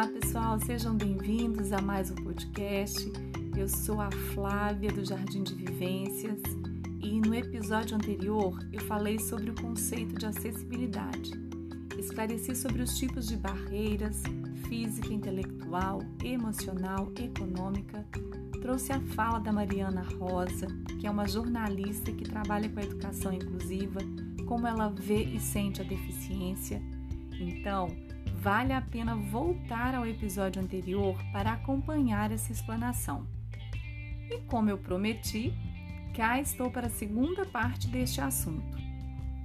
Olá, pessoal, sejam bem-vindos a mais um podcast. Eu sou a Flávia do Jardim de Vivências e no episódio anterior eu falei sobre o conceito de acessibilidade. Esclareci sobre os tipos de barreiras física, intelectual, emocional, econômica. Trouxe a fala da Mariana Rosa, que é uma jornalista que trabalha com a educação inclusiva, como ela vê e sente a deficiência. Então, vale a pena voltar ao episódio anterior para acompanhar essa explanação. E como eu prometi, cá estou para a segunda parte deste assunto.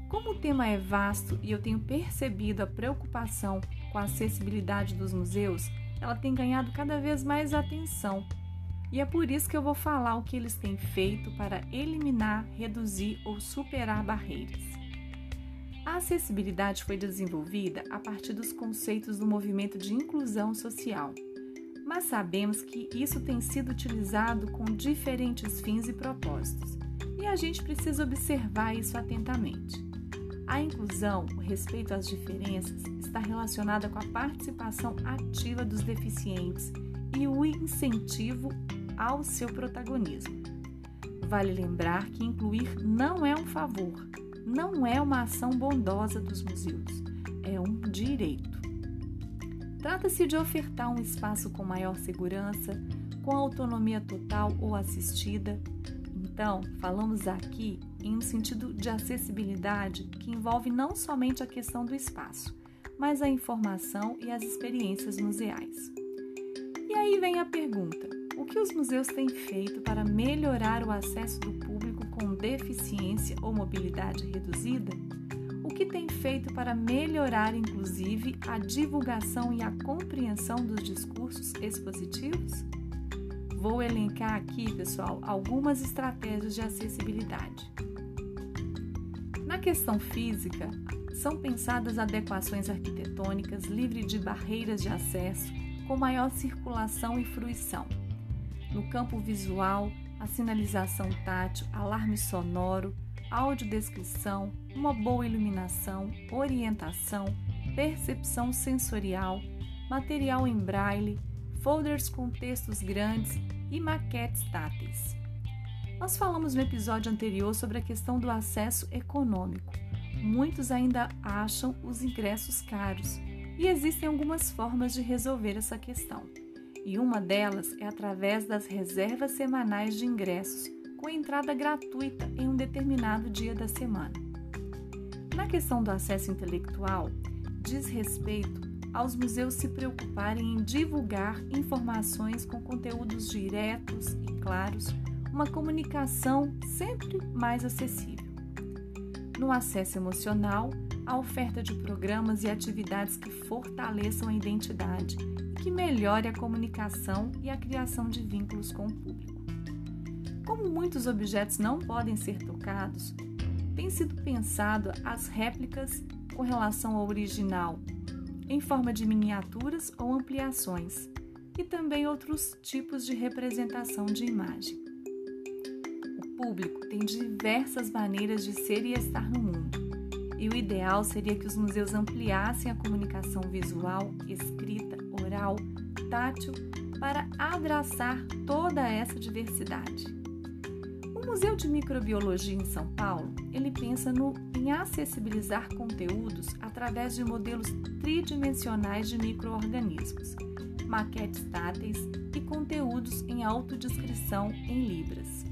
Como o tema é vasto e eu tenho percebido a preocupação com a acessibilidade dos museus, ela tem ganhado cada vez mais atenção. E é por isso que eu vou falar o que eles têm feito para eliminar, reduzir ou superar barreiras. A acessibilidade foi desenvolvida a partir dos conceitos do movimento de inclusão social, mas sabemos que isso tem sido utilizado com diferentes fins e propósitos, e a gente precisa observar isso atentamente. A inclusão, o respeito às diferenças, está relacionada com a participação ativa dos deficientes e o incentivo ao seu protagonismo. Vale lembrar que incluir não é um favor, não é uma ação bondosa dos museus, é um direito. Trata-se de ofertar um espaço com maior segurança, com autonomia total ou assistida. Então, falamos aqui em um sentido de acessibilidade que envolve não somente a questão do espaço, mas a informação e as experiências museais. E aí vem a pergunta: o que os museus têm feito para melhorar o acesso do público com deficiência ou mobilidade reduzida? O que tem feito para melhorar, inclusive, a divulgação e a compreensão dos discursos expositivos? Vou elencar aqui, pessoal, algumas estratégias de acessibilidade. Na questão física, são pensadas adequações arquitetônicas livres de barreiras de acesso, com maior circulação e fruição no campo visual, a sinalização tátil, alarme sonoro, audiodescrição, uma boa iluminação, orientação, percepção sensorial, material em braille, folders com textos grandes e maquetes táteis. Nós falamos no episódio anterior sobre a questão do acesso econômico. Muitos ainda acham os ingressos caros e existem algumas formas de resolver essa questão e uma delas é através das reservas semanais de ingressos, com entrada gratuita em um determinado dia da semana. Na questão do acesso intelectual, diz respeito aos museus se preocuparem em divulgar informações com conteúdos diretos e claros, uma comunicação sempre mais acessível. No acesso emocional, a oferta de programas e atividades que fortaleçam a identidade que melhore a comunicação e a criação de vínculos com o público. Como muitos objetos não podem ser tocados, tem sido pensado as réplicas com relação ao original, em forma de miniaturas ou ampliações, e também outros tipos de representação de imagem. O público tem diversas maneiras de ser e estar no mundo, e o ideal seria que os museus ampliassem a comunicação visual, escrita oral, tátil, para abraçar toda essa diversidade. O Museu de Microbiologia em São Paulo, ele pensa no, em acessibilizar conteúdos através de modelos tridimensionais de microorganismos, maquetes táteis e conteúdos em autodescrição em libras.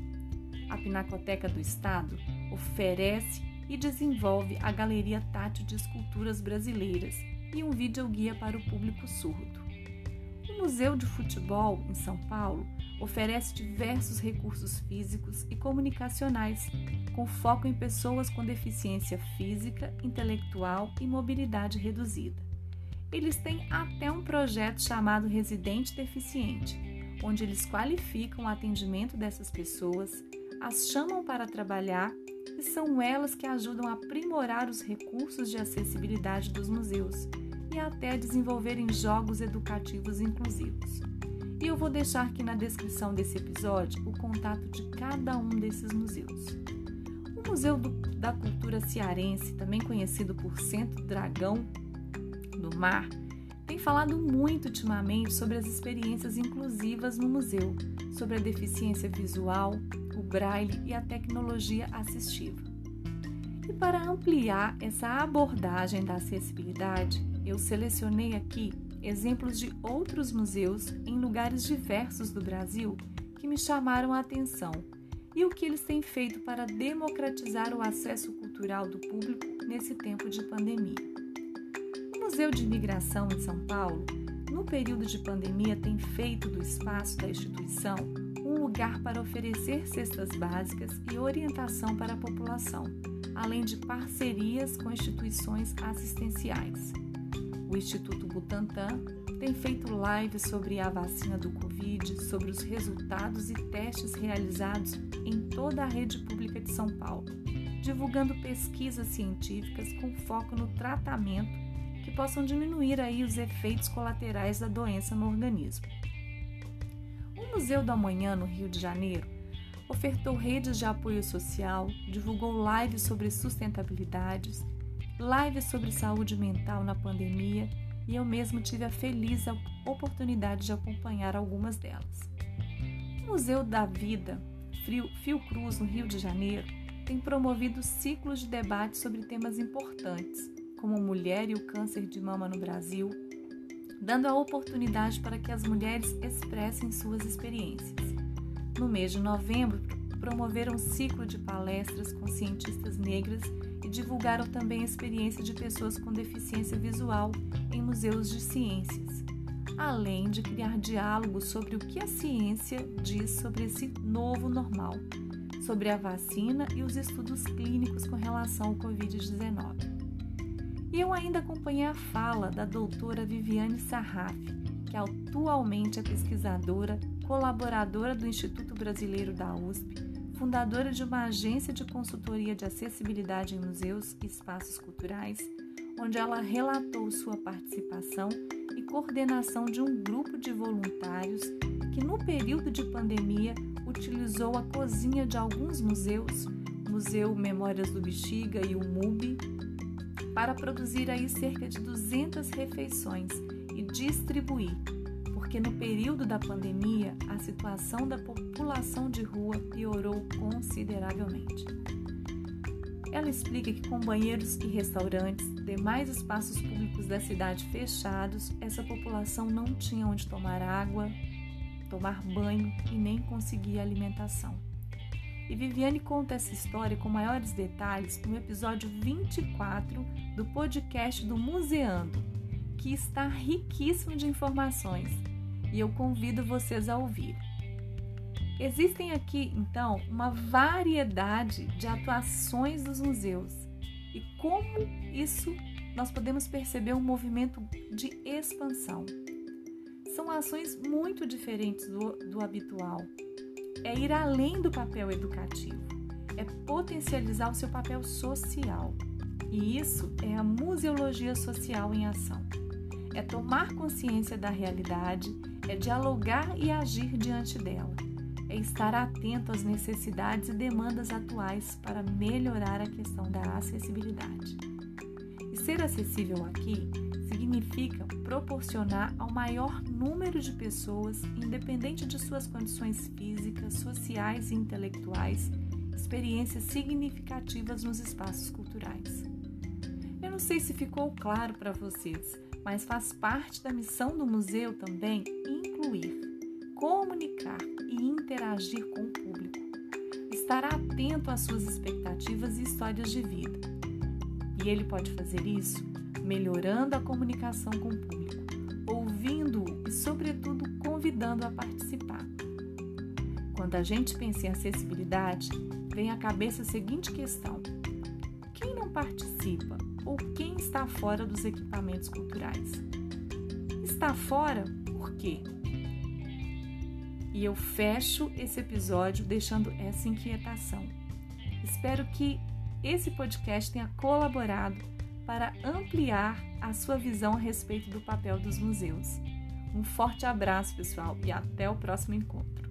A Pinacoteca do Estado oferece e desenvolve a Galeria Tátil de Esculturas Brasileiras e um videoguia para o público surdo. O Museu de Futebol, em São Paulo, oferece diversos recursos físicos e comunicacionais, com foco em pessoas com deficiência física, intelectual e mobilidade reduzida. Eles têm até um projeto chamado Residente Deficiente, onde eles qualificam o atendimento dessas pessoas, as chamam para trabalhar e são elas que ajudam a aprimorar os recursos de acessibilidade dos museus e até desenvolverem jogos educativos inclusivos. E eu vou deixar aqui na descrição desse episódio o contato de cada um desses museus. O Museu do, da Cultura Cearense, também conhecido por Centro Dragão do Mar, tem falado muito ultimamente sobre as experiências inclusivas no museu, sobre a deficiência visual, o braille e a tecnologia assistiva. E para ampliar essa abordagem da acessibilidade, eu selecionei aqui exemplos de outros museus em lugares diversos do Brasil que me chamaram a atenção e o que eles têm feito para democratizar o acesso cultural do público nesse tempo de pandemia. O Museu de Imigração em São Paulo, no período de pandemia, tem feito do espaço da instituição um lugar para oferecer cestas básicas e orientação para a população, além de parcerias com instituições assistenciais. O Instituto Butantan tem feito lives sobre a vacina do Covid, sobre os resultados e testes realizados em toda a rede pública de São Paulo, divulgando pesquisas científicas com foco no tratamento que possam diminuir aí os efeitos colaterais da doença no organismo. O Museu do Amanhã, no Rio de Janeiro, ofertou redes de apoio social, divulgou lives sobre sustentabilidades, lives sobre saúde mental na pandemia e eu mesmo tive a feliz oportunidade de acompanhar algumas delas. O Museu da Vida, Fiocruz, no Rio de Janeiro, tem promovido ciclos de debate sobre temas importantes, como mulher e o câncer de mama no Brasil, dando a oportunidade para que as mulheres expressem suas experiências. No mês de novembro, promoveram um ciclo de palestras com cientistas negras e divulgaram também a experiência de pessoas com deficiência visual em museus de ciências, além de criar diálogos sobre o que a ciência diz sobre esse novo normal, sobre a vacina e os estudos clínicos com relação ao Covid-19. E eu ainda acompanhei a fala da doutora Viviane Sarraf, que atualmente é pesquisadora, colaboradora do Instituto Brasileiro da USP fundadora de uma agência de consultoria de acessibilidade em museus e espaços culturais, onde ela relatou sua participação e coordenação de um grupo de voluntários que, no período de pandemia, utilizou a cozinha de alguns museus, Museu Memórias do Bexiga e o MUBI, para produzir aí cerca de 200 refeições e distribuir porque no período da pandemia a situação da população de rua piorou consideravelmente. Ela explica que com banheiros e restaurantes, demais espaços públicos da cidade fechados, essa população não tinha onde tomar água, tomar banho e nem conseguir alimentação. E Viviane conta essa história com maiores detalhes no episódio 24 do podcast do Museando, que está riquíssimo de informações e eu convido vocês a ouvir. Existem aqui, então, uma variedade de atuações dos museus e como isso nós podemos perceber um movimento de expansão. São ações muito diferentes do, do habitual. É ir além do papel educativo, é potencializar o seu papel social. E isso é a museologia social em ação. É tomar consciência da realidade é dialogar e agir diante dela, é estar atento às necessidades e demandas atuais para melhorar a questão da acessibilidade. E ser acessível aqui significa proporcionar ao maior número de pessoas, independente de suas condições físicas, sociais e intelectuais, experiências significativas nos espaços culturais. Eu não sei se ficou claro para vocês, mas faz parte da missão do museu também incluir, comunicar e interagir com o público. Estar atento às suas expectativas e histórias de vida. E ele pode fazer isso melhorando a comunicação com o público, ouvindo-o e, sobretudo, convidando a participar. Quando a gente pensa em acessibilidade, vem à cabeça a seguinte questão: quem não participa ou quem está fora dos equipamentos culturais? Está fora por quê? E eu fecho esse episódio deixando essa inquietação. Espero que esse podcast tenha colaborado para ampliar a sua visão a respeito do papel dos museus. Um forte abraço, pessoal, e até o próximo encontro.